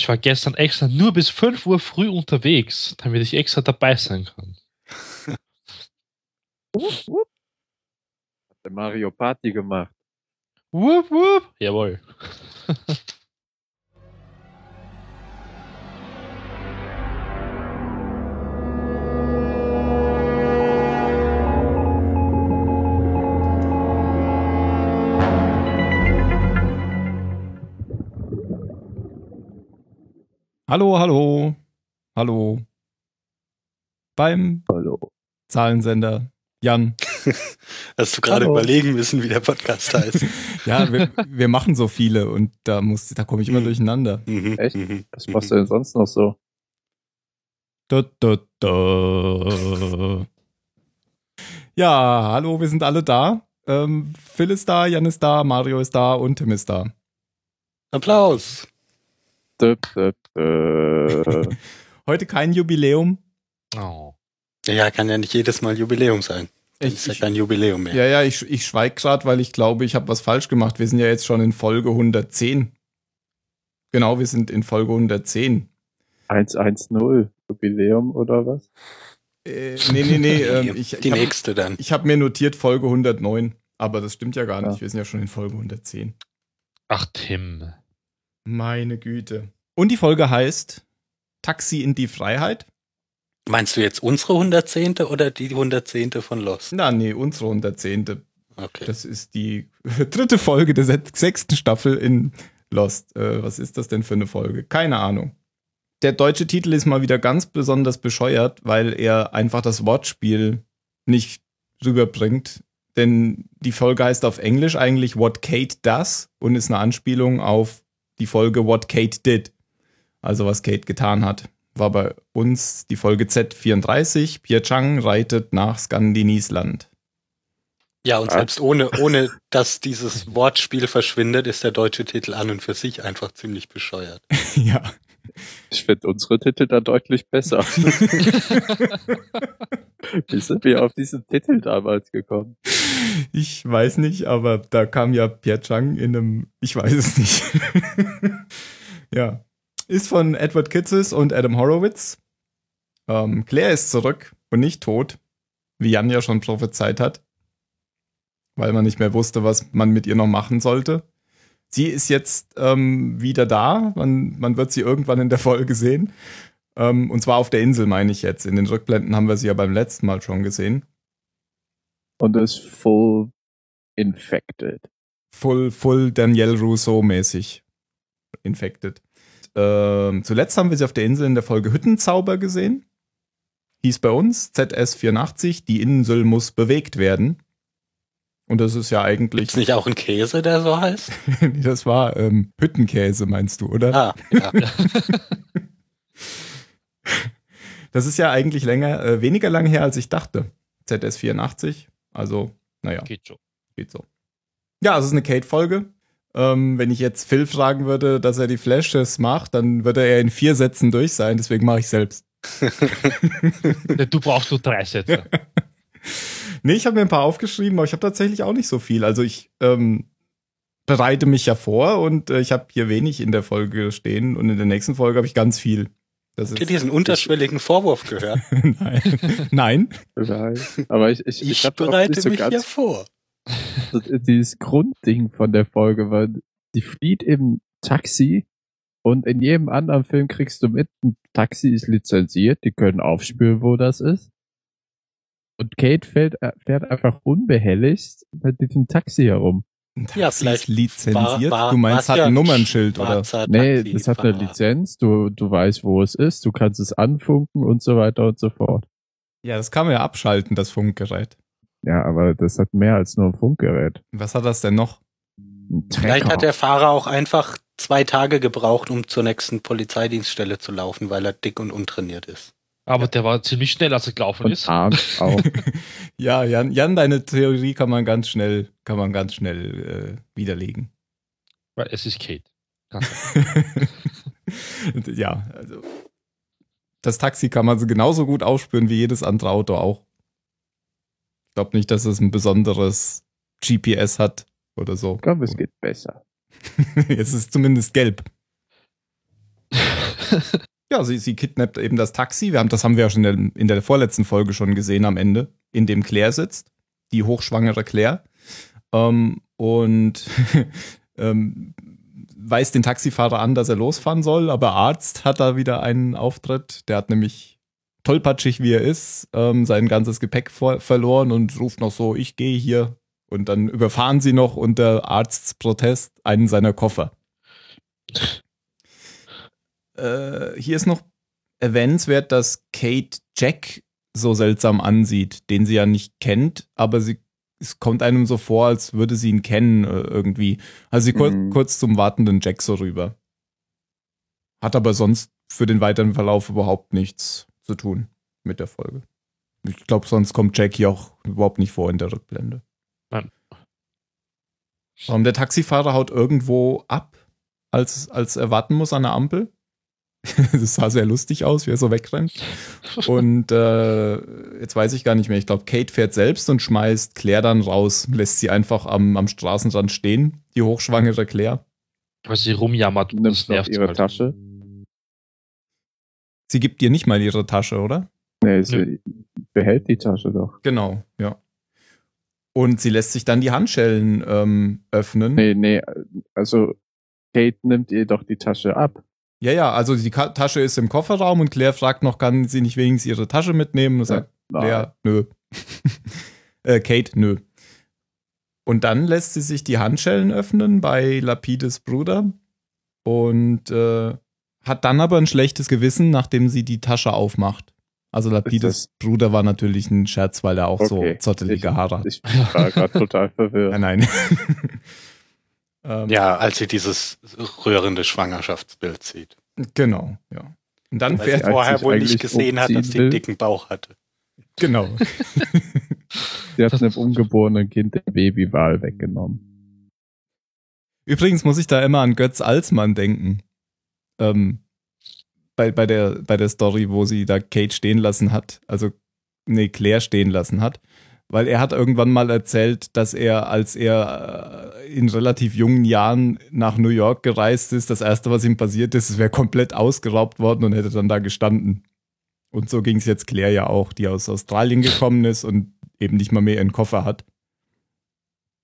Ich war gestern extra nur bis 5 Uhr früh unterwegs, damit ich extra dabei sein kann. Hat der Mario Party gemacht. Wupp, wupp. Jawohl. Hallo, hallo. Hallo. Beim Hallo. Zahlensender Jan. Hast du gerade überlegen müssen, wie der Podcast heißt? Ja, wir, wir machen so viele und da muss, da komme ich immer Hm. durcheinander. Mhm, Echt? mhm, Was machst du denn sonst noch so? Da, da, da. Ja, hallo, wir sind alle da. Ähm, Phil ist da, Jan ist da, Mario ist da und Tim ist da. Applaus. Dö, dö, dö. Heute kein Jubiläum. Oh. Ja, kann ja nicht jedes Mal Jubiläum sein. Ich- ist ja ich- kein Jubiläum mehr. Ja, ja, ich, ich schweige gerade, weil ich glaube, ich habe was falsch gemacht. Wir sind ja jetzt schon in Folge 110. Genau, wir sind in Folge 110. 110 Jubiläum oder was? Äh, nee, nee, nee. ähm, ich Die ich habe nächste dann. hab mir notiert Folge 109. Aber das stimmt ja gar nicht. Ja. Wir sind ja schon in Folge 110. Ach, Tim. Meine Güte. Und die Folge heißt Taxi in die Freiheit. Meinst du jetzt unsere 110. oder die 110. von Lost? Na, nee, unsere 110. Okay. Das ist die dritte Folge der se- sechsten Staffel in Lost. Äh, was ist das denn für eine Folge? Keine Ahnung. Der deutsche Titel ist mal wieder ganz besonders bescheuert, weil er einfach das Wortspiel nicht rüberbringt. Denn die Folge heißt auf Englisch eigentlich What Kate Does und ist eine Anspielung auf die Folge What Kate Did. Also was Kate getan hat. War bei uns die Folge Z34. Pierre Chang reitet nach Skandiniesland. Ja, und Was? selbst ohne, ohne dass dieses Wortspiel verschwindet, ist der deutsche Titel an und für sich einfach ziemlich bescheuert. ja. Ich finde unsere Titel da deutlich besser. Wie sind wir auf diesen Titel damals gekommen? Ich weiß nicht, aber da kam ja Pierre Chang in einem, ich weiß es nicht. ja. Ist von Edward Kitzes und Adam Horowitz. Ähm, Claire ist zurück und nicht tot, wie Jan ja schon prophezeit hat, weil man nicht mehr wusste, was man mit ihr noch machen sollte. Sie ist jetzt ähm, wieder da. Man, man wird sie irgendwann in der Folge sehen. Ähm, und zwar auf der Insel, meine ich jetzt. In den Rückblenden haben wir sie ja beim letzten Mal schon gesehen. Und ist full infected. Full, full Danielle Rousseau-mäßig infected. Ähm, zuletzt haben wir sie auf der Insel in der Folge Hüttenzauber gesehen. Hieß bei uns ZS84, die Insel muss bewegt werden. Und das ist ja eigentlich. Gibt's nicht auch einen Käse, der so heißt? Das war ähm, Hüttenkäse, meinst du, oder? Ah, ja. Das ist ja eigentlich länger, äh, weniger lang her, als ich dachte. ZS84. Also, naja. Geht schon. Geht so. Ja, es ist eine Kate-Folge. Ähm, wenn ich jetzt Phil fragen würde, dass er die Flashes macht, dann würde er in vier Sätzen durch sein. Deswegen mache ich selbst. Du brauchst nur drei Sätze. Nee, ich habe mir ein paar aufgeschrieben, aber ich habe tatsächlich auch nicht so viel. Also ich ähm, bereite mich ja vor und äh, ich habe hier wenig in der Folge stehen und in der nächsten Folge habe ich ganz viel. Das Habt ihr diesen unterschwelligen Vorwurf gehört? Nein. Nein. Nein. Aber ich, ich, Ich, ich, bereite so mich hier vor. Dieses Grundding von der Folge, weil die flieht im Taxi und in jedem anderen Film kriegst du mit, ein Taxi ist lizenziert, die können aufspüren, wo das ist. Und Kate fährt, äh, fährt einfach unbehelligt mit diesem Taxi herum. Ja, Taxi vielleicht ist lizenziert. war- war- du meinst, hat ja ein Nummernschild, oder? Nee, das hat eine. Lizenz, du, du weißt, wo es ist, du kannst es anfunken und so weiter und so fort. Ja, das kann man ja abschalten, das Funkgerät. Ja, aber das hat mehr als nur ein Funkgerät. Was hat das denn noch? Vielleicht hat der Fahrer auch einfach zwei Tage gebraucht, um zur nächsten Polizeidienststelle zu laufen, weil er dick und untrainiert ist. Aber der war ziemlich schnell, als er gelaufen und ist. Arm auch. Ja, Jan, Jan, deine Theorie kann man ganz schnell, kann man ganz schnell äh, widerlegen. Weil es ist Kate. Ja, also das Taxi kann man so genauso gut aufspüren wie jedes andere Auto auch. Ich glaube nicht, dass es ein besonderes GPS hat oder so. Komm, es geht besser. es ist zumindest gelb. Ja, sie, sie kidnappt eben das Taxi. Wir haben, das haben wir ja schon in der, in der vorletzten Folge schon gesehen am Ende, in dem Claire sitzt, die hochschwangere Claire. Ähm, und ähm, weist den Taxifahrer an, dass er losfahren soll, aber Arzt hat da wieder einen Auftritt. Der hat nämlich tollpatschig wie er ist, ähm, sein ganzes Gepäck vor, verloren und ruft noch so, ich gehe hier. Und dann überfahren sie noch unter Arztsprotest einen seiner Koffer. Äh, hier ist noch erwähnenswert, dass Kate Jack so seltsam ansieht, den sie ja nicht kennt, aber sie, es kommt einem so vor, als würde sie ihn kennen äh, irgendwie. Also sie kur Mhm. kurz zum wartenden Jack so rüber. Hat aber sonst für den weiteren Verlauf überhaupt nichts zu tun mit der Folge. Ich glaube, sonst kommt Jack hier auch überhaupt nicht vor in der Rückblende. Nein. Ähm, der Taxifahrer haut irgendwo ab, als, als er warten muss an der Ampel. das sah sehr lustig aus, wie er so wegrennt. Und äh, jetzt weiß ich gar nicht mehr. Ich glaube, Kate fährt selbst und schmeißt Claire dann raus, lässt sie einfach am, am Straßenrand stehen, die hochschwangere Claire. Weil sie rumjammert und Nimmt das nervt ihre halt. Tasche. Sie gibt dir nicht mal ihre Tasche, oder? Nee, sie behält die Tasche doch. Genau, ja. Und sie lässt sich dann die Handschellen ähm, öffnen. Nee, nee, also Kate nimmt ihr doch die Tasche ab. Ja, ja, also die Ka Tasche ist im Kofferraum und Claire fragt noch, kann sie nicht wenigstens ihre Tasche mitnehmen? Und sagt Nein. Claire, nö. äh, Kate, nö. Und dann lässt sie sich die Handschellen öffnen bei Lapides Bruder und äh, hat dann aber ein schlechtes Gewissen, nachdem sie die Tasche aufmacht. Also Lapides Bruder war natürlich ein Scherz, weil er auch Okay. so zottelige Haare hat. Ich war gerade total verwirrt. Nein, nein. ähm, Ja, als sie dieses rührende Schwangerschaftsbild sieht. Genau, ja. Und dann Weil sie fährt, als vorher wohl nicht gesehen hat, dass sie einen dicken Bauch hatte. genau. Sie hat einem ungeborenen Kind den Babywahl weggenommen. Übrigens muss ich da immer an Götz Alsmann denken. Ähm, bei, bei, der, bei der Story, wo sie da Kate stehen lassen hat, also nee, Claire stehen lassen hat. Weil er hat irgendwann mal erzählt, dass er, als er äh, in relativ jungen Jahren nach New York gereist ist, das erste, was ihm passiert ist, es wäre komplett ausgeraubt worden und hätte dann da gestanden. Und so ging es jetzt Claire ja auch, die aus Australien gekommen ist und eben nicht mal mehr ihren Koffer hat.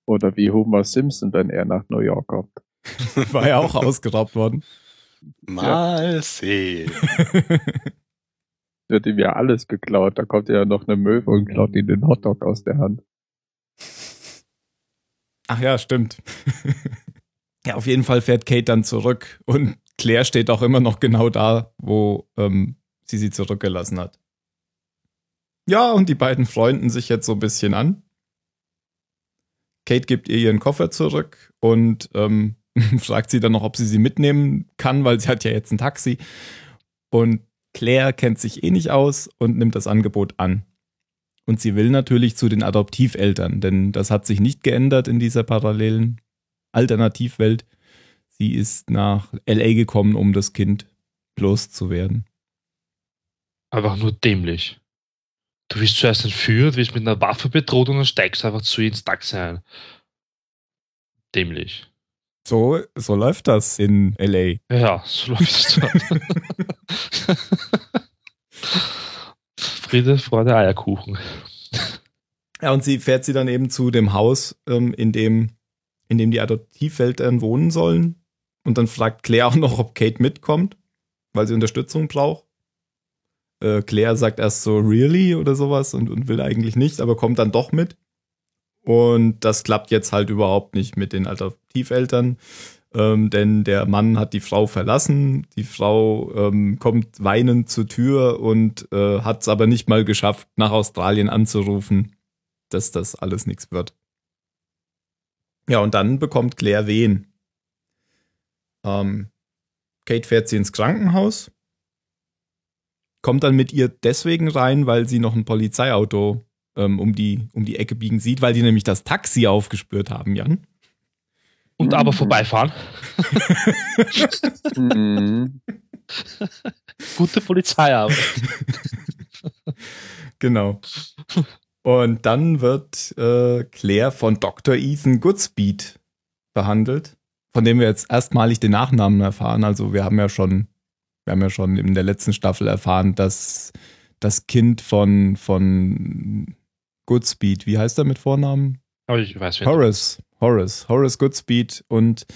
Oder wie Homer Simpson, wenn er nach New York kommt. War ja auch ausgeraubt worden. Mal sehen. Wird ihm ja alles geklaut. Da kommt ja noch eine Möwe und klaut ihm den Hotdog aus der Hand. Ach ja, stimmt. ja, auf jeden Fall fährt Kate dann zurück und Claire steht auch immer noch genau da, wo ähm, sie sie zurückgelassen hat. Ja, und die beiden freunden sich jetzt so ein bisschen an. Kate gibt ihr ihren Koffer zurück und ähm, fragt sie dann noch, ob sie sie mitnehmen kann, weil sie hat ja jetzt ein Taxi. Und Claire kennt sich eh nicht aus und nimmt das Angebot an. Und sie will natürlich zu den Adoptiveltern, denn das hat sich nicht geändert in dieser parallelen Alternativwelt. Sie ist nach LA gekommen, um das Kind loszuwerden. Einfach nur dämlich. Du wirst zuerst entführt, wirst mit einer Waffe bedroht und dann steigst du einfach zu ihr ins Taxi ein. Dämlich. So, so läuft das in LA. Ja, so läuft es dort. Friede, Freude, Eierkuchen. Ja, und sie fährt sie dann eben zu dem Haus, ähm, in, dem, in dem die Adoptiveltern wohnen sollen. Und dann fragt Claire auch noch, ob Kate mitkommt, weil sie Unterstützung braucht. Äh, Claire sagt erst so, really oder sowas und, und will eigentlich nicht, aber kommt dann doch mit. Und das klappt jetzt halt überhaupt nicht mit den Adoptiveltern, ähm, denn der Mann hat die Frau verlassen. Die Frau ähm, kommt weinend zur Tür und äh, hat es aber nicht mal geschafft, nach Australien anzurufen, dass das alles nichts wird. Ja, und dann bekommt Claire Wehen. Ähm, Kate fährt sie ins Krankenhaus, kommt dann mit ihr deswegen rein, weil sie noch ein Polizeiauto ähm, um, die, um die Ecke biegen sieht, weil die nämlich das Taxi aufgespürt haben, Jan. Und Mhm. aber vorbeifahren. Mhm. Gute Polizeiarbeit. Genau. Und dann wird äh, Claire von Dr. Ethan Goodspeed behandelt, von dem wir jetzt erstmalig den Nachnamen erfahren. Also wir haben ja schon Wir haben ja schon in der letzten Staffel erfahren, dass das Kind von, von Goodspeed, wie heißt er mit Vornamen? Aber ich weiß nicht. Horace. Horace. Horace Goodspeed und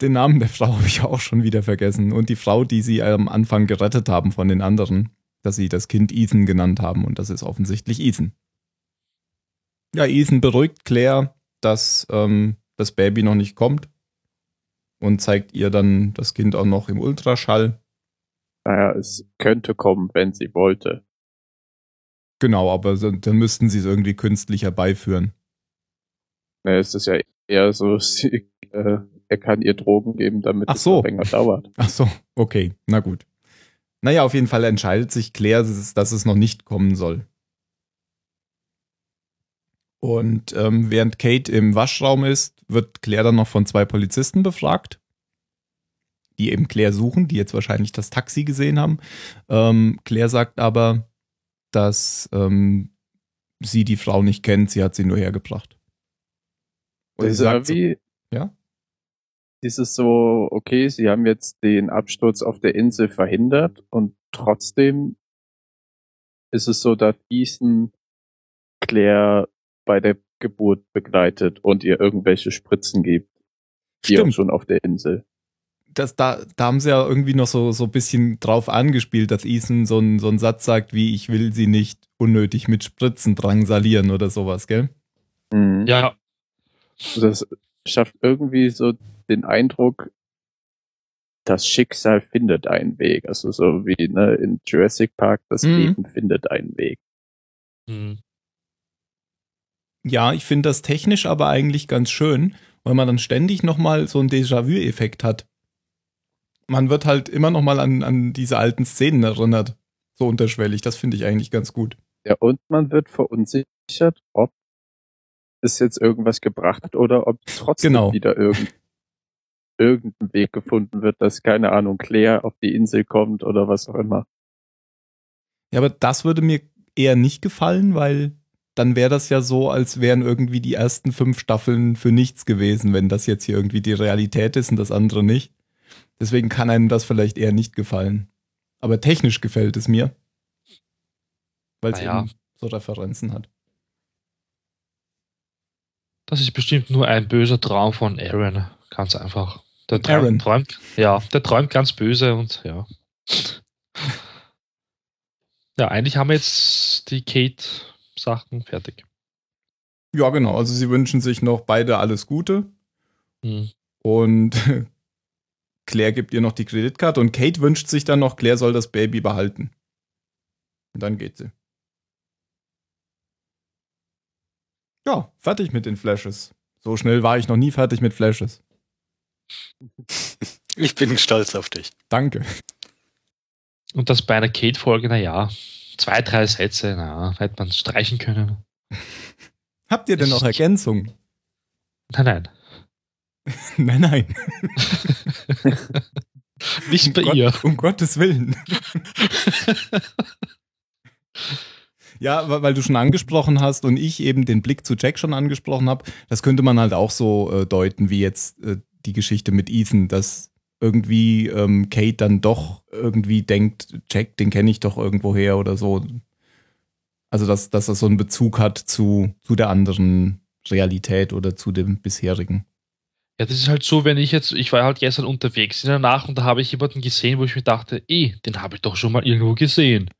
den Namen der Frau habe ich auch schon wieder vergessen. Und die Frau, die sie am Anfang gerettet haben von den anderen, dass sie das Kind Ethan genannt haben. Und das ist offensichtlich Ethan. Ja, Ethan beruhigt Claire, dass ähm, das Baby noch nicht kommt. Und zeigt ihr dann das Kind auch noch im Ultraschall. Naja, es könnte kommen, wenn sie wollte. Genau, aber dann müssten sie es irgendwie künstlich herbeiführen. Ne, es ist ja eher so, sie, äh, er kann ihr Drogen geben, damit Ach es so. noch länger dauert. Ach so, okay, na gut. Naja, auf jeden Fall entscheidet sich Claire, dass es, dass es noch nicht kommen soll. Und ähm, während Kate im Waschraum ist, wird Claire dann noch von zwei Polizisten befragt, die eben Claire suchen, die jetzt wahrscheinlich das Taxi gesehen haben. Ähm, Claire sagt aber, dass ähm, sie die Frau nicht kennt, sie hat sie nur hergebracht. Und Das sagt so- irgendwie, Ja? dieses so, okay, sie haben jetzt den Absturz auf der Insel verhindert und trotzdem ist es so, dass Ethan Claire bei der Geburt begleitet und ihr irgendwelche Spritzen gibt. Hier auch Stimmt. schon auf der Insel. Das, da, da haben sie ja irgendwie noch so, so ein bisschen drauf angespielt, dass Ethan so einen so einen Satz sagt wie, ich will sie nicht unnötig mit Spritzen drangsalieren oder sowas, gell? Mhm. Ja, Das schafft irgendwie so den Eindruck, das Schicksal findet einen Weg. Also so wie ne, in Jurassic Park, das Mhm. Leben findet einen Weg. hm. Ja, ich finde das technisch aber eigentlich ganz schön, weil man dann ständig nochmal so einen Déjà-vu-Effekt hat. Man wird halt immer nochmal an, an diese alten Szenen erinnert. So unterschwellig. Das finde ich eigentlich ganz gut. Ja, und man wird verunsichert, ob es jetzt irgendwas gebracht hat oder ob trotzdem Genau. wieder irgend, irgendein Weg gefunden wird, dass, keine Ahnung, Claire auf die Insel kommt oder was auch immer. Ja, aber das würde mir eher nicht gefallen, weil dann wäre das ja so, als wären irgendwie die ersten fünf Staffeln für nichts gewesen, wenn das jetzt hier irgendwie die Realität ist und das andere nicht. Deswegen kann einem das vielleicht eher nicht gefallen. Aber technisch gefällt es mir. Weil es Naja. eben so Referenzen hat. Das ist bestimmt nur ein böser Traum von Aaron. Ganz einfach. Der Aaron. träumt, träumt, ja, der träumt ganz böse und ja. Ja, eigentlich haben wir jetzt die Kate-Sachen fertig. Ja, genau. Also sie wünschen sich noch beide alles Gute. Hm. Und Claire gibt ihr noch die Kreditkarte und Kate wünscht sich dann noch, Claire soll das Baby behalten. Und dann geht sie. Ja, fertig mit den Flashes. So schnell war ich noch nie fertig mit Flashes. Ich bin stolz auf dich. Danke. Und das bei einer Kate-Folge, naja, zwei, drei Sätze, naja, hätte man streichen können. Habt ihr denn noch Ergänzungen? Nein, nein. nein, nein. Nicht bei um ihr. Gott, um Gottes Willen. Ja, weil du schon angesprochen hast und ich eben den Blick zu Jack schon angesprochen habe, das könnte man halt auch so äh, deuten, wie jetzt äh, die Geschichte mit Ethan, dass irgendwie ähm, Kate dann doch irgendwie denkt, Jack, den kenne ich doch irgendwoher oder so. Also, dass, dass das so einen Bezug hat zu, zu der anderen Realität oder zu dem bisherigen. Ja, das ist halt so, wenn ich jetzt, ich war halt gestern unterwegs in der Nacht und da habe ich jemanden gesehen, wo ich mir dachte, eh, den habe ich doch schon mal irgendwo gesehen.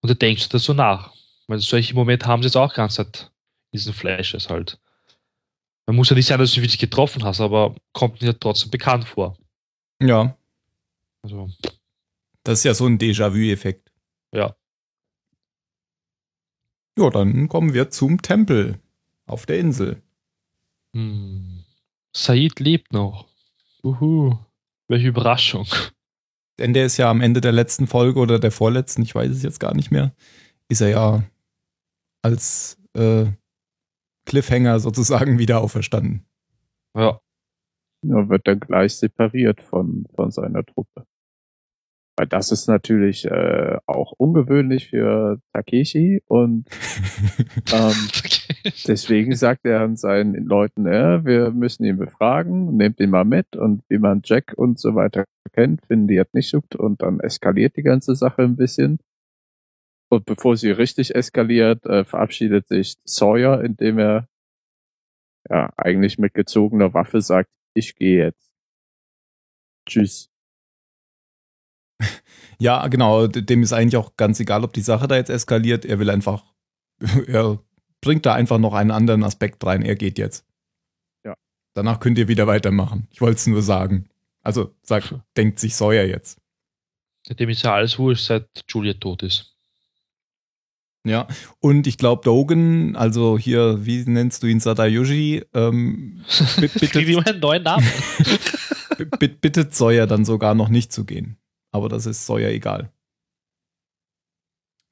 Und da denkst du das so nach. Weil solche Momente haben sie jetzt auch ganz Zeit, diesen Flashes halt. Man muss ja nicht sein, dass du ihn wirklich getroffen hast, aber kommt mir ja trotzdem bekannt vor. Ja, Also, das ist ja so ein Déjà-vu-Effekt. ja. Ja, dann kommen wir zum Tempel auf der Insel. Hm. Said lebt noch. Uhu. Welche Überraschung. Denn der ist ja am Ende der letzten Folge oder der vorletzten, ich weiß es jetzt gar nicht mehr, ist er ja als äh, Cliffhanger sozusagen wieder auferstanden. Ja. Ja, wird dann gleich separiert von, von seiner Truppe. Weil das ist natürlich äh, auch ungewöhnlich für Takeshi und ähm, deswegen sagt er an seinen Leuten, ja, wir müssen ihn befragen, nehmt ihn mal mit und wie man Jack und so weiter kennt, finden die jetzt nicht gut und dann eskaliert die ganze Sache ein bisschen. Und bevor sie richtig eskaliert, äh, verabschiedet sich Sawyer, indem er ja eigentlich mit gezogener Waffe sagt, ich gehe jetzt. Tschüss. Ja, genau. Dem ist eigentlich auch ganz egal, ob die Sache da jetzt eskaliert. Er will einfach, er bringt da einfach noch einen anderen Aspekt rein. Er geht jetzt. Ja. Danach könnt ihr wieder weitermachen. Ich wollte es nur sagen. Also, sagt, denkt sich Sawyer jetzt. Dem ist ja alles wurscht, seit Julia tot ist. Ja. Und ich glaube, Dogen, also hier, wie nennst du ihn, Sadayoshi, ähm, Bitte- Ich einen neuen Namen. bittet Sawyer dann sogar noch nicht zu gehen. Aber das ist Sawyer egal.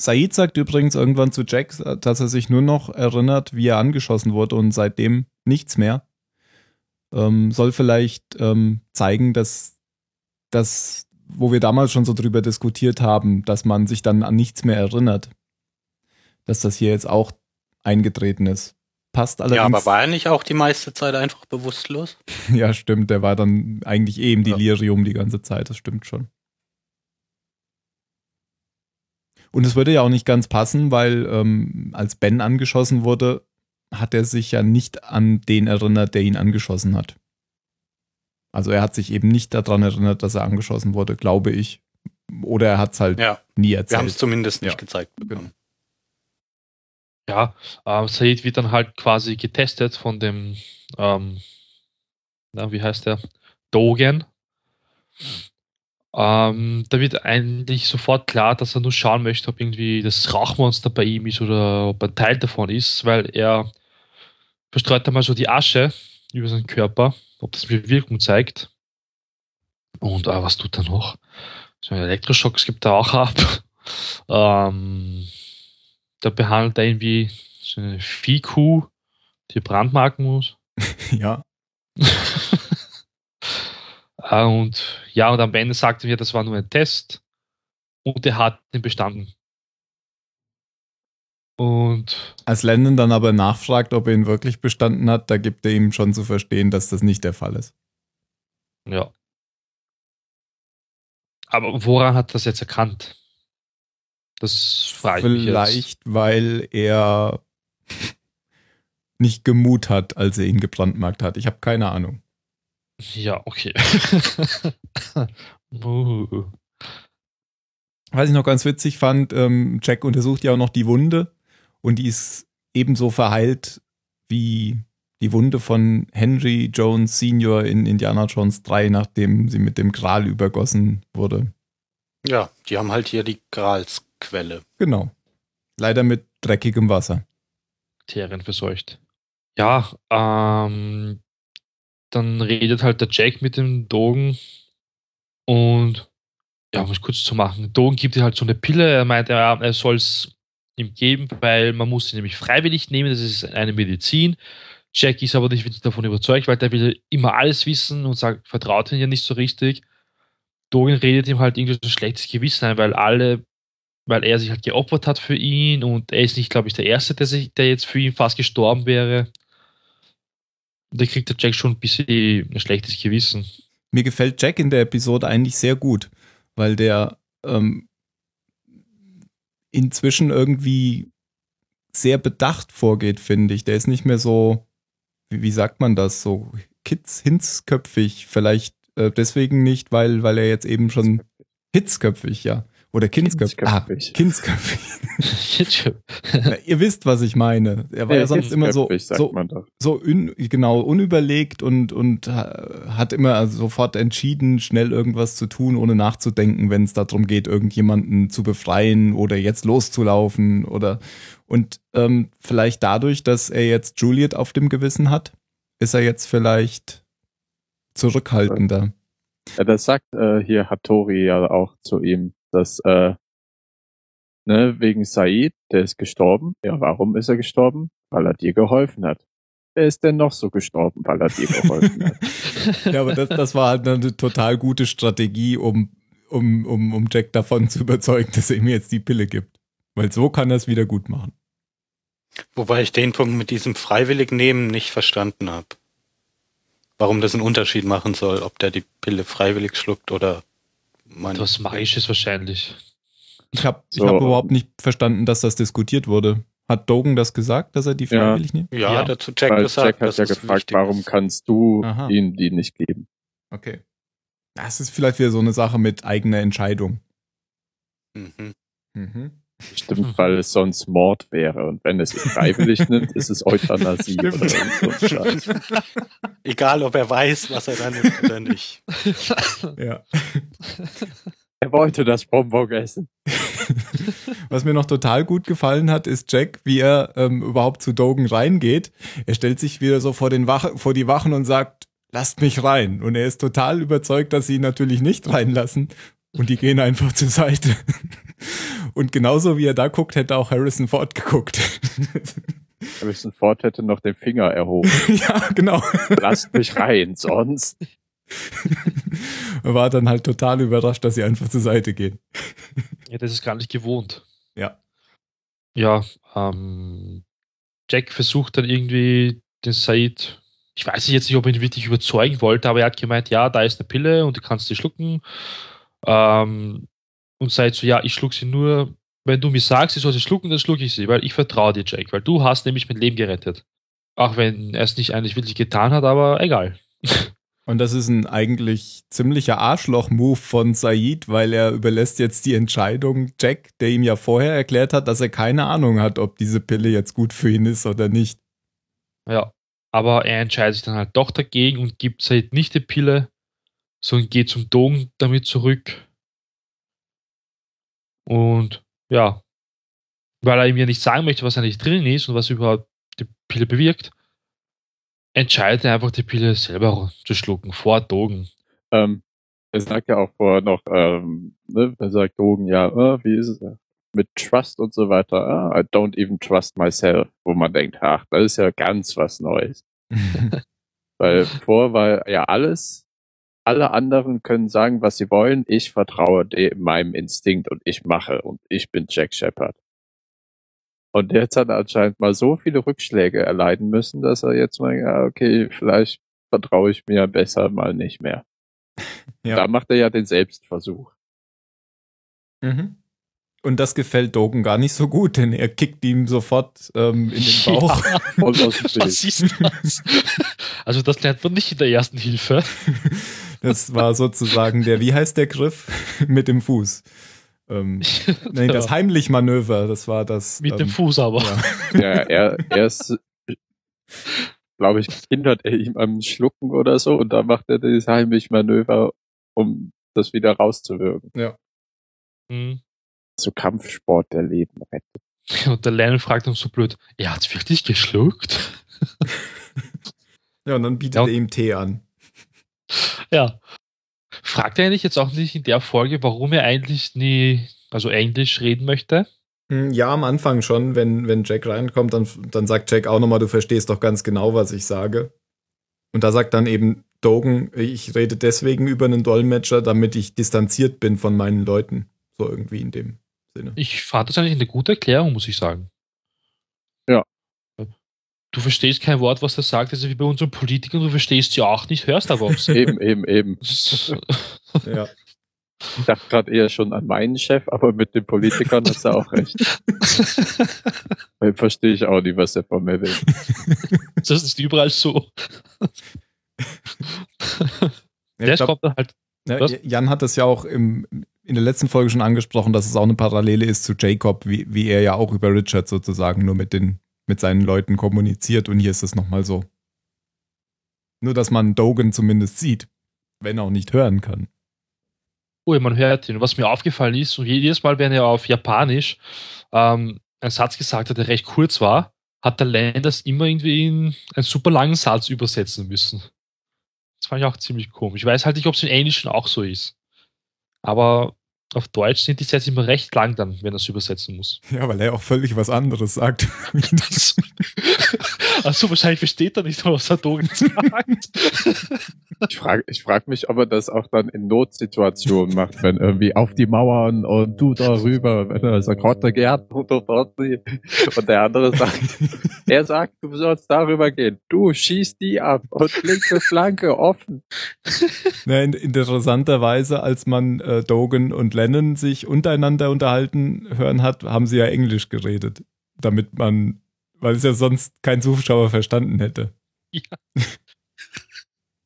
Said sagt übrigens irgendwann zu Jack, dass er sich nur noch erinnert, wie er angeschossen wurde und seitdem nichts mehr. Ähm, soll vielleicht ähm, zeigen, dass das, wo wir damals schon so drüber diskutiert haben, dass man sich dann an nichts mehr erinnert, dass das hier jetzt auch eingetreten ist. Passt allerdings. Ja, aber war er nicht auch die meiste Zeit einfach bewusstlos? Ja, stimmt. Der war dann eigentlich eh im Ja. Delirium die ganze Zeit. Das stimmt schon. Und es würde ja auch nicht ganz passen, weil ähm, als Ben angeschossen wurde, hat er sich ja nicht an den erinnert, der ihn angeschossen hat. Also er hat sich eben nicht daran erinnert, dass er angeschossen wurde, glaube ich. Oder er hat es halt Ja, nie wir haben es erzählt. zumindest nicht Ja, gezeigt bekommen. Ja, ähm, Said wird dann halt quasi getestet von dem, ähm, na, wie heißt der? Dogen. Ähm, da wird eigentlich sofort klar, dass er nur schauen möchte, ob irgendwie das Rauchmonster bei ihm ist oder ob er Teil davon ist, weil er verstreut einmal so die Asche über seinen Körper, ob das mir Wirkung zeigt. Und äh, was tut er noch? So einen Elektroschocks gibt er auch ab. ähm, da behandelt er irgendwie so eine Viehkuh, die brandmarken muss. ja, Ah, und ja, und am Ende sagte er, das war nur ein Test und er hat ihn bestanden. Und als Landon dann aber nachfragt, ob er ihn wirklich bestanden hat, da gibt er ihm schon zu verstehen, dass das nicht der Fall ist. ja. Aber woran hat er das jetzt erkannt? Das frage ich mich. Vielleicht, weil er nicht gemut hat, als er ihn gebrandmarkt hat. Ich habe keine Ahnung. Ja, okay. Uh. Was ich noch ganz witzig fand, ähm, Jack untersucht ja auch noch die Wunde und die ist ebenso verheilt wie die Wunde von Henry Jones Senior in Indiana Jones 3, nachdem sie mit dem Gral übergossen wurde. Ja, die haben halt hier die Gralsquelle. Genau. Leider mit dreckigem Wasser. Terien verseucht. Ja, ähm, dann redet halt der Jack mit dem Dogen und ja, um es kurz zu machen, Dogen gibt ihm halt so eine Pille, er meint, er, er soll es ihm geben, weil man muss sie nämlich freiwillig nehmen, das ist eine Medizin. Jack ist aber nicht wirklich davon überzeugt, weil der will immer alles wissen und sagt, vertraut ihn ja nicht so richtig. Dogen redet ihm halt irgendwie so ein schlechtes Gewissen ein, weil alle weil er sich halt geopfert hat für ihn und er ist nicht, glaube ich, der Erste, der, sich, der jetzt für ihn fast gestorben wäre. Da kriegt der Jack schon ein bisschen ein schlechtes Gewissen. Mir gefällt Jack in der Episode eigentlich sehr gut, weil der ähm, inzwischen irgendwie sehr bedacht vorgeht, finde ich. Der ist nicht mehr so, wie, wie sagt man das, so kitz, hinzköpfig. Vielleicht äh, deswegen nicht, weil, weil er jetzt eben schon hitzköpfig, ja. Oder kindsköpfig. Ah, Kindsköpfig. kindsköpfig. Na, ihr wisst, was ich meine. Er war ja, sonst immer so, Kindsköpfig, so, so un, genau unüberlegt und und ha- hat immer sofort entschieden, schnell irgendwas zu tun, ohne nachzudenken, wenn es darum geht, irgendjemanden zu befreien oder jetzt loszulaufen oder und ähm, vielleicht dadurch, dass er jetzt Juliet auf dem Gewissen hat, ist er jetzt vielleicht zurückhaltender. Ja, das sagt äh, hier Hattori ja auch zu ihm, dass äh, ne, wegen Said, der ist gestorben. Ja, warum ist er gestorben? Weil er dir geholfen hat. Wer ist denn noch so gestorben, weil er dir geholfen hat? ja, aber das, das war halt eine total gute Strategie, um, um, um, um Jack davon zu überzeugen, dass er ihm jetzt die Pille gibt. Weil so kann er es wieder gut machen. Wobei ich den Punkt mit diesem freiwillig nehmen nicht verstanden habe. Warum das einen Unterschied machen soll, ob der die Pille freiwillig schluckt oder man. Was Magisches wahrscheinlich. Ich habe So. ich hab überhaupt nicht verstanden, dass das diskutiert wurde. Hat Dogan das gesagt, dass er die Ja. freiwillig nimmt? Ja, Ja, hat er zu Jack Weil gesagt. Jack hat dass ja es gefragt, warum ist. kannst du Aha. ihm die nicht geben? Okay. Das ist vielleicht wieder so eine Sache mit eigener Entscheidung. Mhm. Mhm. Stimmt, weil es sonst Mord wäre. Und wenn es ihn freiwillig nimmt, ist es Euthanasie Stimmt. oder so Scheiß. Egal, ob er weiß, was er da nimmt oder nicht. Ja. Er wollte das Bonbon essen. Was mir noch total gut gefallen hat, ist Jack, wie er ähm, überhaupt zu Dogan reingeht. Er stellt sich wieder so vor, den Wache, vor die Wachen und sagt, lasst mich rein. Und er ist total überzeugt, dass sie ihn natürlich nicht reinlassen. Und die gehen einfach zur Seite. Und genauso wie er da guckt, hätte auch Harrison Ford geguckt. Harrison Ford hätte noch den Finger erhoben. ja, genau. Lasst mich rein, sonst. Er war dann halt total überrascht, dass sie einfach zur Seite gehen. Ja, das ist gar nicht gewohnt. Ja. Ja, ähm, Jack versucht dann irgendwie den Said, ich weiß jetzt nicht, ob er ihn wirklich überzeugen wollte, aber er hat gemeint, ja, da ist eine Pille und du kannst sie schlucken. Ähm, und Said so, ja, ich schluck sie nur, wenn du mir sagst, ich soll sie schlucken, dann schlucke ich sie, weil ich vertraue dir, Jack, weil du hast nämlich mein Leben gerettet. Auch wenn er es nicht eigentlich wirklich getan hat, aber egal. Und das ist ein eigentlich ziemlicher Arschloch-Move von Said, weil er überlässt jetzt die Entscheidung Jack, der ihm ja vorher erklärt hat, dass er keine Ahnung hat, ob diese Pille jetzt gut für ihn ist oder nicht. Ja, aber er entscheidet sich dann halt doch dagegen und gibt Said nicht die Pille, sondern geht zum Dogen damit zurück. Und ja, weil er ihm ja nicht sagen möchte, was eigentlich drin ist und was überhaupt die Pille bewirkt, entscheidet er einfach die Pille selber zu schlucken, vor Dogen. Ähm, er sagt ja auch vorher noch, ähm, ne, er sagt Dogen, ja, äh, wie ist es mit Trust und so weiter, ah, I don't even trust myself, wo man denkt, ach, das ist ja ganz was Neues. Weil vor war ja alles, alle anderen können sagen, was sie wollen, ich vertraue dem, meinem Instinkt und ich mache und ich bin Jack Shepard. Und jetzt hat er anscheinend mal so viele Rückschläge erleiden müssen, dass er jetzt mal, ja, okay, vielleicht vertraue ich mir besser mal nicht mehr. Ja. Da macht er ja den Selbstversuch. Mhm. Und das gefällt Dogen gar nicht so gut, denn er kickt ihm sofort ähm, in den Bauch. Ja, was ist das? Also das lernt man nicht in der ersten Hilfe. Das war sozusagen der, wie heißt der Griff? Mit dem Fuß. Ähm, nee, das Ja. Heimlich-Manöver, das war das. Mit ähm, dem Fuß aber. Ja. Ja, er, er ist, glaube ich, hindert er ihm am Schlucken oder so und da macht er dieses heimliche Manöver, um das wieder rauszuwirken. Mhm. So Kampfsport, der Leben rettet. Und der Lennon fragt uns so blöd, er hat's wirklich geschluckt? ja, und dann bietet Ja. er ihm Tee an. Ja. Fragt er eigentlich jetzt auch nicht in der Folge, warum er eigentlich nie, also Englisch reden möchte? Hm, Ja, am Anfang schon, wenn, wenn Jack reinkommt, dann, dann sagt Jack auch nochmal, du verstehst doch ganz genau, was ich sage. Und da sagt dann eben Dogen, ich rede deswegen über einen Dolmetscher, damit ich distanziert bin von meinen Leuten. So irgendwie in dem Sinne. Ich fand das eigentlich eine gute Erklärung, muss ich sagen. Ja. Du verstehst kein Wort, was er sagt, also wie bei unseren Politikern, du verstehst sie auch nicht, hörst aber sie. Eben, eben, eben. Ja. Ich dachte gerade eher schon an meinen Chef, aber mit den Politikern hat er auch recht. Weil verstehe ich auch nicht, was er von mir will. das ist überall so. Ich Das glaub, kommt halt. Ja, Was? Jan hat das ja auch im, in der letzten Folge schon angesprochen, dass es auch eine Parallele ist zu Jacob, wie, wie er ja auch über Richard sozusagen nur mit, den, mit seinen Leuten kommuniziert und hier ist es nochmal so. Nur, dass man Dogan zumindest sieht, wenn auch nicht hören kann. Oh, man hört ihn. Was mir aufgefallen ist, und jedes Mal, wenn er auf Japanisch ähm, einen Satz gesagt hat, der recht kurz war, hat der Landers immer irgendwie in einen super langen Satz übersetzen müssen. Das fand ich auch ziemlich komisch. Ich weiß halt nicht, ob es im Englischen auch so ist. Aber auf Deutsch sind die Sätze immer recht lang dann, wenn er es übersetzen muss. Ja, weil er auch völlig was anderes sagt. Achso, wahrscheinlich versteht er nicht, was der Dogen sagt. Ich frage ich frag mich, ob er das auch dann in Notsituationen macht, wenn irgendwie auf die Mauern und du da rüber, wenn er sagt, Rotte Gerd, und der andere sagt, er sagt, du sollst darüber gehen. Du schießt die ab und linke Flanke offen. Ja, in- interessanterweise, als man äh, Dogan und Lennon sich untereinander unterhalten hören hat, haben sie ja Englisch geredet. Damit man, weil es ja sonst kein Zuschauer verstanden hätte. Ja,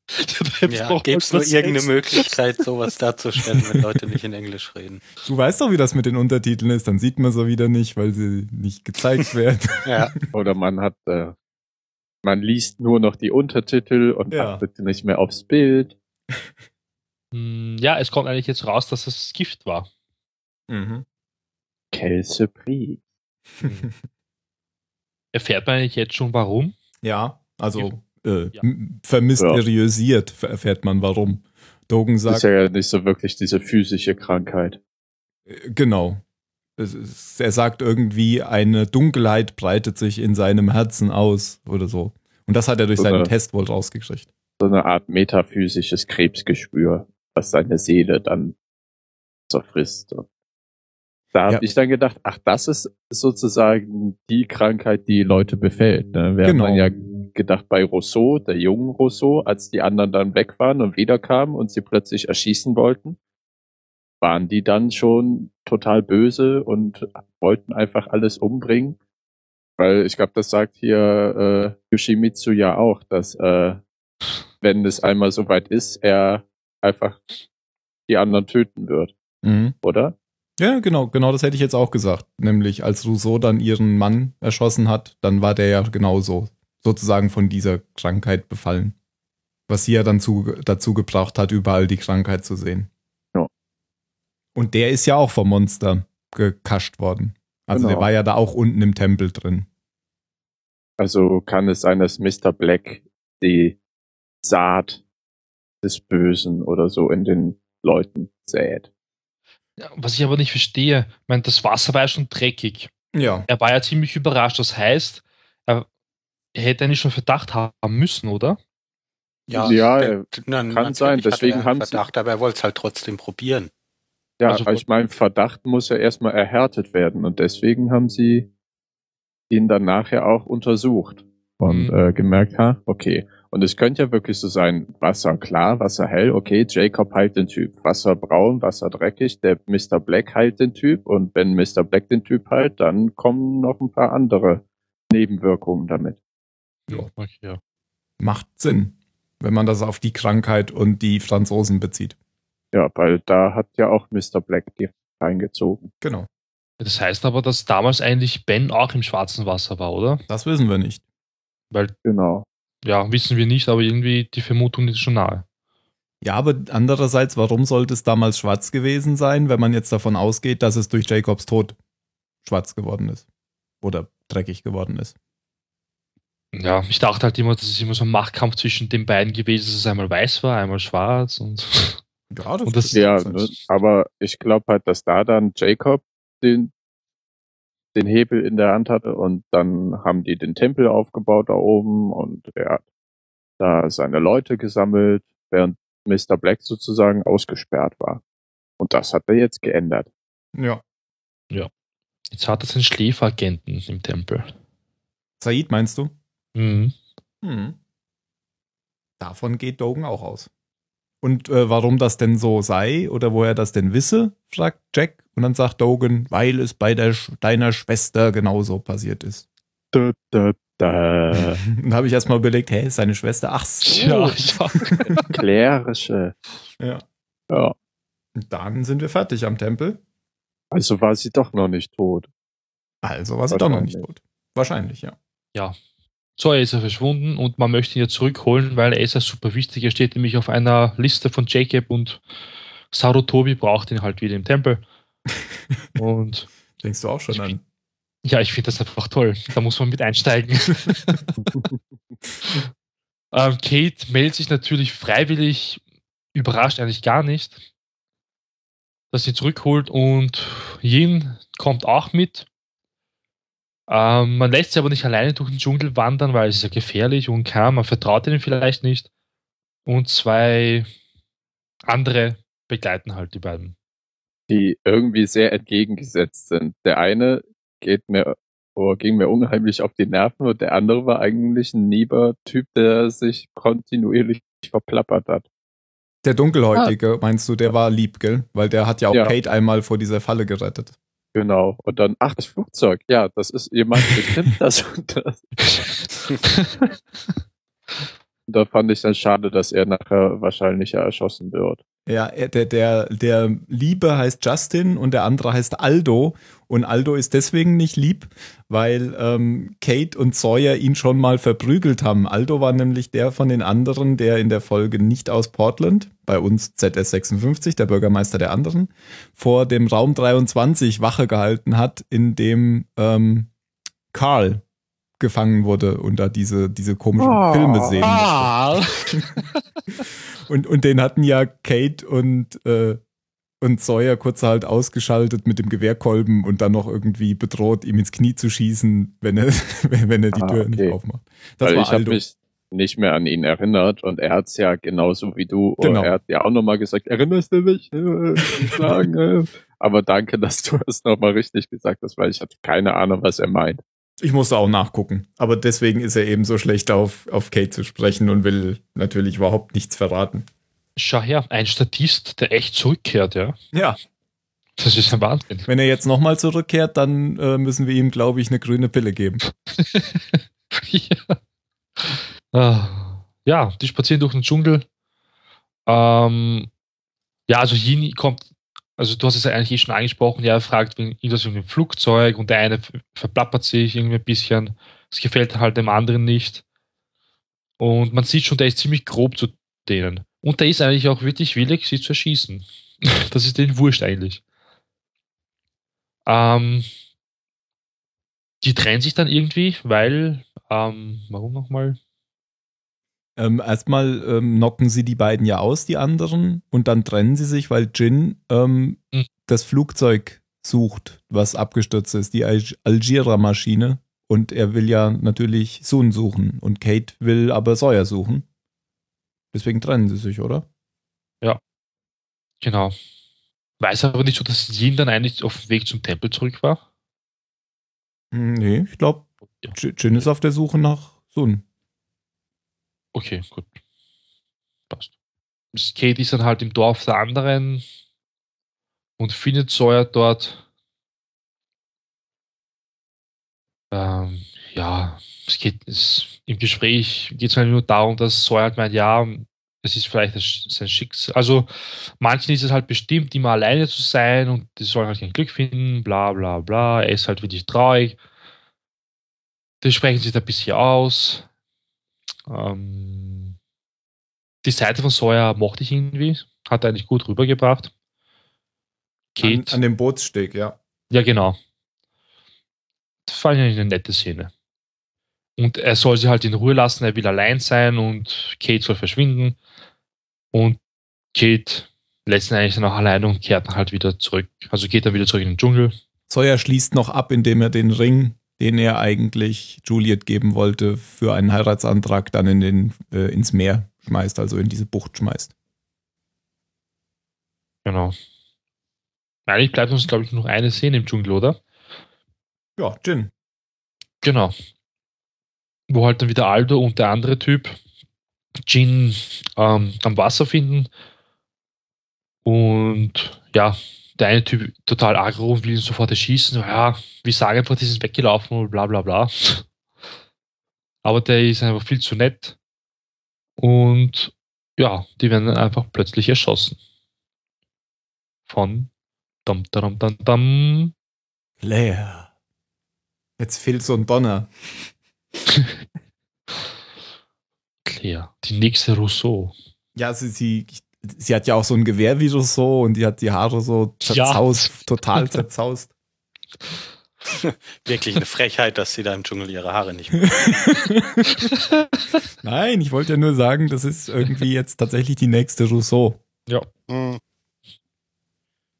gäbe es nur irgendeine Möglichkeit, sowas darzustellen, wenn Leute nicht in Englisch reden. Du weißt doch, wie das mit den Untertiteln ist, dann sieht man sie wieder nicht, weil sie nicht gezeigt werden. Ja, Oder man hat, äh, man liest nur noch die Untertitel und Ja. achtet nicht mehr aufs Bild. Hm, Ja, es kommt eigentlich jetzt raus, dass es Gift war. mhm. Quelle surprise. Erfährt man eigentlich jetzt schon warum? Ja, also äh, Ja. vermysteriösiert erfährt man warum. Dogan Das sagt, ist ja nicht so wirklich diese physische Krankheit. Äh, Genau. Ist, er sagt irgendwie, eine Dunkelheit breitet sich in seinem Herzen aus oder so. Und das hat er durch Oder- seinen Test wohl rausgekriegt. So eine Art metaphysisches Krebsgespür, was seine Seele dann zerfrisst. Und da Ja. habe ich dann gedacht, ach, das ist sozusagen die Krankheit, die Leute befällt. Ne? Wir Genau. dann ja gedacht bei Rousseau, der jungen Rousseau, als die anderen dann weg waren und wiederkamen und sie plötzlich erschießen wollten, waren die dann schon total böse und wollten einfach alles umbringen. Weil ich glaube, das sagt hier äh, Yoshimitsu ja auch, dass äh, wenn es einmal soweit ist, er einfach die anderen töten wird, Mhm. oder? Ja, genau, genau das hätte ich jetzt auch gesagt. Nämlich, als Rousseau dann ihren Mann erschossen hat, dann war der ja genauso, sozusagen von dieser Krankheit befallen. Was sie ja dann zu, dazu gebracht hat, überall die Krankheit zu sehen. Ja. Und der ist ja auch vom Monster gekascht worden. Also der Genau. war ja da auch unten im Tempel drin. Also kann es sein, dass Mr. Black die Saat des Bösen oder so in den Leuten sät. Ja, was ich aber nicht verstehe, ich meine, das Wasser war ja schon dreckig. Ja. Er war ja ziemlich überrascht. Das heißt, er hätte eigentlich schon Verdacht haben müssen, oder? ja, Ja, der- na, kann sein, deswegen er haben sie- Verdacht, aber er wollte es halt trotzdem probieren. Ja, Also- aber ich meine, Verdacht muss ja erstmal erhärtet werden und deswegen haben sie ihn dann nachher auch untersucht und Mhm. äh, gemerkt, ha, okay. Und es könnte ja wirklich so sein, Wasser klar, Wasser hell, okay, Jacob heilt den Typ. Wasser braun, Wasser dreckig, der Mr. Black heilt den Typ und wenn Mr. Black den Typ heilt, dann kommen noch ein paar andere Nebenwirkungen damit. Ja. Okay, ja. Macht Sinn, wenn man das auf die Krankheit und die Franzosen bezieht. Ja, weil da hat ja auch Mr. Black die reingezogen. Genau. Das heißt aber, dass damals eigentlich Ben auch im schwarzen Wasser war, oder? Das wissen wir nicht. Weil, Genau. ja, wissen wir nicht, aber irgendwie die Vermutung ist schon nahe. Ja, aber andererseits, warum sollte es damals schwarz gewesen sein, wenn man jetzt davon ausgeht, dass es durch Jacobs Tod schwarz geworden ist? Oder dreckig geworden ist? Ja, ich dachte halt immer, das ist immer so ein Machtkampf zwischen den beiden gewesen, dass es einmal weiß war, einmal schwarz und. Ja, Und das- Ja, ne, aber ich glaube halt, dass da dann Jacob den, den Hebel in der Hand hatte und dann haben die den Tempel aufgebaut da oben und er hat da seine Leute gesammelt, während Mr. Black sozusagen ausgesperrt war. Und das hat er jetzt geändert. Ja. Jetzt hat er seinen Schläferagenten im Tempel. Said, meinst du? Mhm. Hm. Davon geht Dogan auch aus. Und äh, warum das denn so sei oder wo er das denn wisse, fragt Jack. Und dann sagt Dogan, weil es bei der, Sch- deiner Schwester genauso passiert ist. Da, da, da. Dann habe ich erstmal überlegt, hä, ist seine Schwester? Ach so. Ja, ja. Klärische. Ja. Ja. Und dann sind wir fertig am Tempel. Also war sie doch noch nicht tot. Also war sie doch noch nicht tot. Wahrscheinlich, ja. So, er ist er verschwunden und man möchte ihn ja zurückholen, weil er ist ja super wichtig. Er steht nämlich auf einer Liste von Jacob und Sarutobi braucht ihn halt wieder im Tempel. Und Denkst du auch schon an? ja, ich finde das einfach toll. Da muss man mit einsteigen. ähm, Kate meldet sich natürlich freiwillig, überrascht eigentlich gar nicht. dass sie zurückholt und Yin kommt auch mit. Ähm, man lässt sie aber nicht alleine durch den Dschungel wandern, weil es ist ja gefährlich und kann, man vertraut ihnen vielleicht nicht. Und zwei andere begleiten halt die beiden. Die irgendwie sehr entgegengesetzt sind. Der eine geht mir, oh, ging mir unheimlich auf die Nerven und der andere war eigentlich ein lieber Typ, der sich kontinuierlich verplappert hat. Der Dunkelhäutige, meinst du, der war lieb, gell? Weil der hat ja auch Ja. Kate einmal vor dieser Falle gerettet. Genau. Und dann, ach, das Flugzeug. Ja, das ist jemand bestimmt das und das. Und da fand ich dann schade, dass er nachher wahrscheinlich ja erschossen wird. Ja, er- der, der, der Liebe heißt Justin und der andere heißt Aldo. Und Aldo ist deswegen nicht lieb, weil ähm, Kate und Sawyer ihn schon mal verprügelt haben. Aldo war nämlich der von den anderen, der in der Folge nicht aus Portland, bei uns ZS56, der Bürgermeister der anderen, vor dem Raum 23 Wache gehalten hat, in dem ähm, Carl gefangen wurde und da diese, diese komischen Oh. Filme sehen musste. Ah, Und, und den hatten ja Kate und, äh, und Sawyer kurz halt ausgeschaltet mit dem Gewehrkolben und dann noch irgendwie bedroht, ihm ins Knie zu schießen, wenn er, wenn, wenn er die Ah, Tür okay. nicht aufmacht. Das Weil war ich habe Aldo. mich nicht mehr an ihn erinnert und er hat's ja genauso wie du. Genau. Er hat ja auch nochmal gesagt, erinnerst du mich? Sagen, äh. Aber danke, dass du es nochmal richtig gesagt hast, weil ich hatte keine Ahnung, was er meint. Ich musste auch nachgucken. Aber deswegen ist er eben so schlecht auf, auf Kate zu sprechen und will natürlich überhaupt nichts verraten. schau her, ein Statist, der echt zurückkehrt, ja. Ja, Das ist ein Wahnsinn. wenn er jetzt nochmal zurückkehrt, dann äh, müssen wir ihm, glaube ich, eine grüne Pille geben. ja. Ah, ja, die spazieren durch den Dschungel. Ähm, ja, also Yin kommt, also du hast es ja eigentlich eh schon angesprochen, ja, er fragt wegen irgendwas wegen dem Flugzeug und der eine ver- verplappert sich irgendwie ein bisschen. Es gefällt halt dem anderen nicht. Und man sieht schon, der ist ziemlich grob zu denen. Und der ist eigentlich auch wirklich willig, sie zu erschießen. Das ist denen wurscht eigentlich. Ähm, die trennen sich dann irgendwie, weil, ähm, warum nochmal? Ähm, erstmal ähm, knocken sie die beiden ja aus, die anderen, und dann trennen sie sich, weil Jin ähm, Hm. das Flugzeug sucht, was abgestürzt ist, die Al Algierer-Maschine. Und er will ja natürlich Sun suchen und Kate will aber Sawyer suchen. Deswegen trennen sie sich, oder? Genau. Weiß aber nicht so, dass Yin dann eigentlich auf dem Weg zum Tempel zurück war. Hm, Nee, ich glaube, Ja. Jin ist auf der Suche nach Sun. Okay, gut. Passt. Kate ist dann halt im Dorf der anderen und findet Sawyer dort. Ähm, ja, es geht es, im Gespräch geht es halt nur darum, dass Sawyer halt meint, ja, es ist vielleicht sein Schicksal. Also manchen ist es halt bestimmt, immer alleine zu sein und die sollen halt kein Glück finden, bla bla bla. Er ist halt wirklich traurig. Die sprechen sich da ein bisschen aus. Ähm, die Seite von Sawyer mochte ich irgendwie. Hat er eigentlich gut rübergebracht. An, Kate. an dem Bootssteg, ja. Ja, genau. Das fand ich eigentlich eine nette Szene. Und er soll sie halt in Ruhe lassen, er will allein sein und Kate soll verschwinden. Und Kate lässt ihn eigentlich dann auch alleine und kehrt dann halt wieder zurück. Also geht dann wieder zurück in den Dschungel. Sawyer schließt noch ab, indem er den Ring, den er eigentlich Juliet geben wollte, für einen Heiratsantrag dann in den, äh, ins Meer schmeißt, also in diese Bucht schmeißt. Genau. Eigentlich bleibt uns, glaube ich, noch eine Szene im Dschungel, oder? Ja, Jin. Genau. Wo halt dann wieder Aldo und der andere Typ Jin ähm, am Wasser finden. Und ja, der eine Typ total aggro und will ihn sofort erschießen. Ja, wir sagen einfach, die sind weggelaufen und bla bla bla. Aber der ist einfach viel zu nett. Und ja, die werden dann einfach plötzlich erschossen. Von dam dam dam dam. Leer. Jetzt fehlt so ein Donner. Claire, die nächste Rousseau. Ja, sie, sie, sie hat ja auch so ein Gewehr wie so und die hat die Haare so Ja. zerzaust, total zerzaust. Wirklich eine Frechheit, dass sie da im Dschungel ihre Haare nicht mehr. Nein, ich wollte ja nur sagen, das ist irgendwie jetzt tatsächlich die nächste Rousseau. Hm.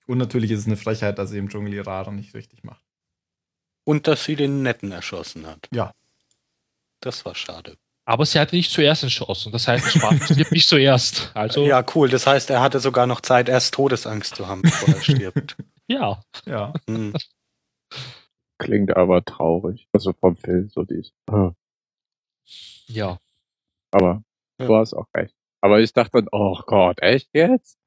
Und natürlich ist es eine Frechheit, dass sie im Dschungel ihre Haare nicht richtig macht. Und dass sie den Netten erschossen hat. Ja. Das war schade. Aber sie hat ihn nicht zuerst erschossen. Das heißt, Spartacus stirbt nicht zuerst. Also, ja. Ja, cool. Das heißt, er hatte sogar noch Zeit, erst Todesangst zu haben, bevor er stirbt. Ja. Hm. Klingt aber traurig. Also vom Film so dies. Ah. ja. Aber Ja. du hast auch recht. Aber ich dachte dann, oh Gott, echt jetzt?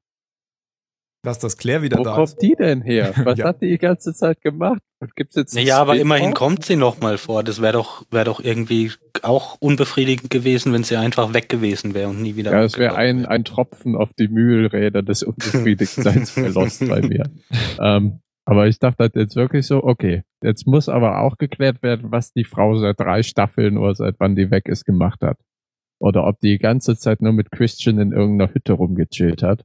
Dass das Claire wieder Wo da kommt ist. die denn her? Was Ja. hat die die ganze Zeit gemacht? Und gibt's jetzt einen Ja, aber immerhin kommt sie noch mal vor. Das wäre doch, wäre doch irgendwie auch unbefriedigend gewesen, wenn sie einfach weg gewesen wäre und nie wieder. Ja, es wäre ein, wäre. ein Tropfen auf die Mühlräder des Unbefriedigtseins für Lost bei mir. Ähm, aber ich dachte halt jetzt wirklich so, okay, jetzt muss aber auch geklärt werden, was die Frau seit drei Staffeln oder seit wann die weg ist gemacht hat. Oder ob die die ganze Zeit nur mit Christian in irgendeiner Hütte rumgechillt hat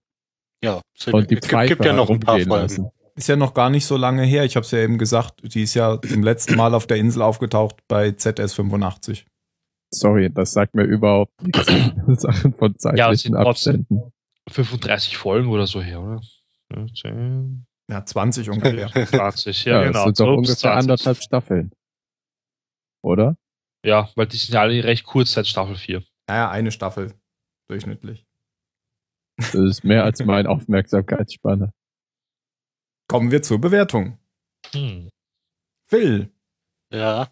Ja, so, und die gibt, gibt ja noch ein paar Folgen. lassen. Ist ja noch gar nicht so lange her. Ich habe es ja eben gesagt. Die ist ja zum letzten Mal auf der Insel aufgetaucht bei ZS 85. Sorry, das sagt mir überhaupt nichts. Sachen von Ja, es zeitlichen sind trotzdem- Abständen. 35 Folgen oder so her, oder? 10, Ja, 20 ungefähr. 20, Ja, ja, das genau. sind doch Ups, ungefähr 20. anderthalb Staffeln. Oder? Ja, weil die sind ja alle recht kurz seit Staffel 4. Naja, eine Staffel durchschnittlich. Das ist mehr als meine Aufmerksamkeitsspanne. Kommen wir zur Bewertung. Hm. Phil, Ja.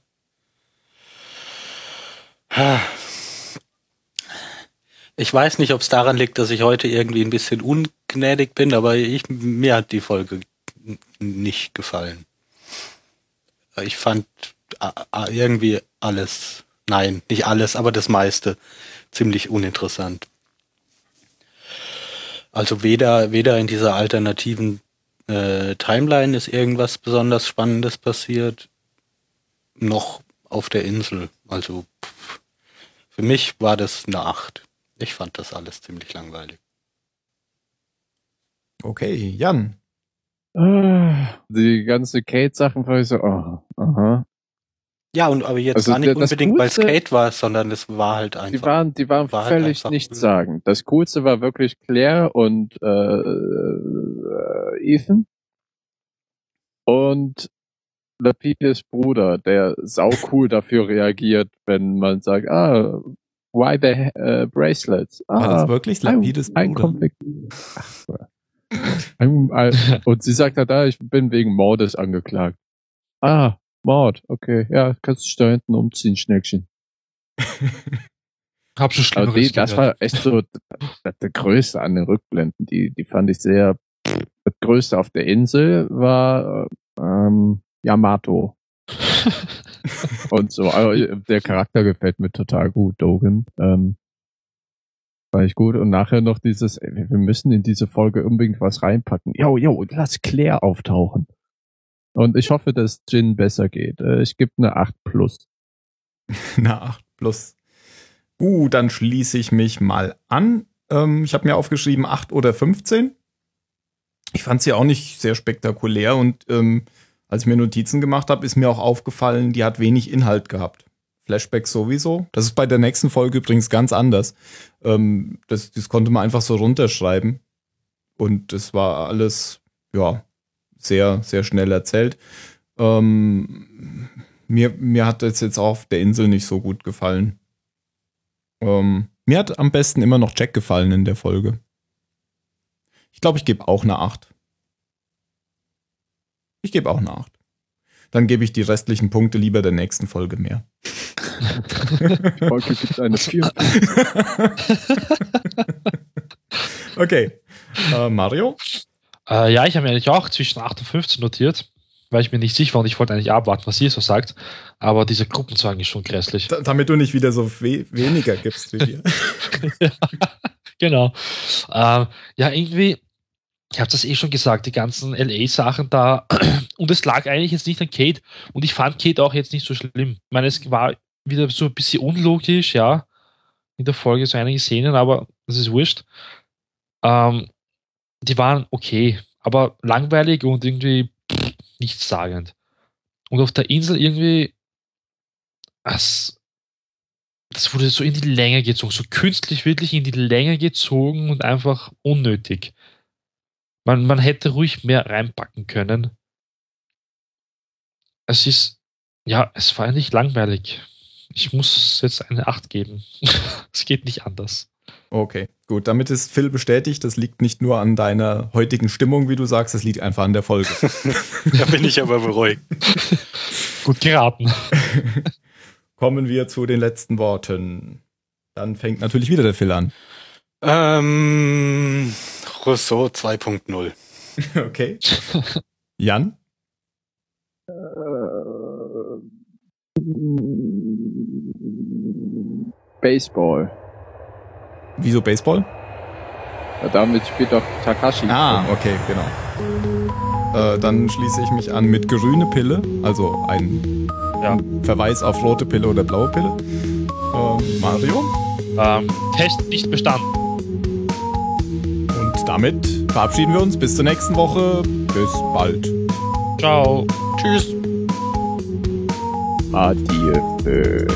Ich weiß nicht, ob es daran liegt, dass ich heute irgendwie ein bisschen ungnädig bin, aber ich, mir hat die Folge nicht gefallen. Ich fand irgendwie alles, nein, nicht alles, aber das meiste ziemlich uninteressant. Also weder, weder in dieser alternativen äh, Timeline ist irgendwas besonders Spannendes passiert, noch auf der Insel. Also pff, für mich war das eine Acht. Ich fand das alles ziemlich langweilig. okay, Jan. Ah, Die ganze Kate-Sachen war ich so, oh, aha. Ja, und aber jetzt Also gar nicht unbedingt, weil es Coolste- Kate war, sondern es war halt Die einfach. waren, die waren War halt völlig einfach nichts cool. sagen. Das Coolste war wirklich Claire und äh, äh, Ethan. Und Lapides Bruder, der sau cool dafür reagiert, wenn man sagt, ah, why the äh, bracelets? War Ah, das wirklich ein, Lapides ein Bruder? Konflikt. Ein, ein, und sie sagt halt, ah, ich bin wegen Mordes angeklagt. Ah, Mord, okay, ja, kannst du dich da hinten umziehen, Schneckchen. Hab schon Aber Schlimmeres die, das war echt so das, das Größte an den Rückblenden. Die, die fand ich sehr. Das Größte auf der Insel war ähm, Yamato. Und so. Also, der Charakter gefällt mir total gut, Dogen. Ähm, war ich gut. Und nachher noch dieses, ey, wir müssen in diese Folge unbedingt was reinpacken. Jo, jo, lass Claire auftauchen. Und ich hoffe, dass Jin besser geht. Äh, Ich gebe eine 8 plus. Na, 8 plus. Gut, dann schließe ich mich mal an. Ähm, ich habe mir aufgeschrieben 8 oder 15. Ich fand sie auch nicht sehr spektakulär und ähm, als ich mir Notizen gemacht habe, ist mir auch aufgefallen, die hat wenig Inhalt gehabt. Flashbacks sowieso. Das ist bei der nächsten Folge übrigens ganz anders. Ähm, das, das konnte man einfach so runterschreiben. Und das war alles, ja, sehr, sehr schnell erzählt. Ähm, mir, mir hat das jetzt auch auf der Insel nicht so gut gefallen. Ähm, mir hat am besten immer noch Jack gefallen in der Folge. Ich glaube, ich gebe auch eine 8. Ich gebe auch eine 8. Dann gebe ich die restlichen Punkte lieber der nächsten Folge mehr. Folge gibt eine 4. okay. Äh, Mario? Äh, ja, ich habe mir eigentlich auch zwischen 8 und 15 notiert, weil ich mir nicht sicher war und ich wollte eigentlich abwarten, was ihr so sagt. Aber dieser Gruppenzwang ist schon grässlich. Da, damit du nicht wieder so we weniger gibst wie wir. Genau. Ähm, ja, irgendwie, ich habe das eh schon gesagt, die ganzen LA-Sachen da. Und es lag eigentlich jetzt nicht an Kate. Und ich fand Kate auch jetzt nicht so schlimm. Ich meine, es war wieder so ein bisschen unlogisch, ja. In der Folge so einige Szenen, aber das ist wurscht. Ähm, die waren okay, aber langweilig und irgendwie nichtssagend. Und auf der Insel irgendwie, das, das wurde so in die Länge gezogen, so künstlich wirklich in die Länge gezogen und einfach unnötig. Man, man hätte ruhig mehr reinpacken können. Es ist, ja, es war nicht langweilig. Ich muss jetzt eine 8 geben. es geht nicht anders. Okay, gut. Damit ist Phil bestätigt, das liegt nicht nur an deiner heutigen Stimmung, wie du sagst, es liegt einfach an der Folge. Da bin ich aber beruhigt. Gut geraten. Kommen wir zu den letzten Worten. Dann fängt natürlich wieder der Phil an. Ähm, Rousseau 2.0. Okay. Jan? Baseball. Wieso Baseball? Ja, damit spielt doch Takashi. Ah, okay, genau. Äh, dann schließe ich mich an mit grüne Pille, also ein Ja. Verweis auf rote Pille oder blaue Pille. Ähm, Mario? Ähm, Test nicht bestanden. Und damit verabschieden wir uns bis zur nächsten Woche. Bis bald. Ciao. Tschüss. Adieu.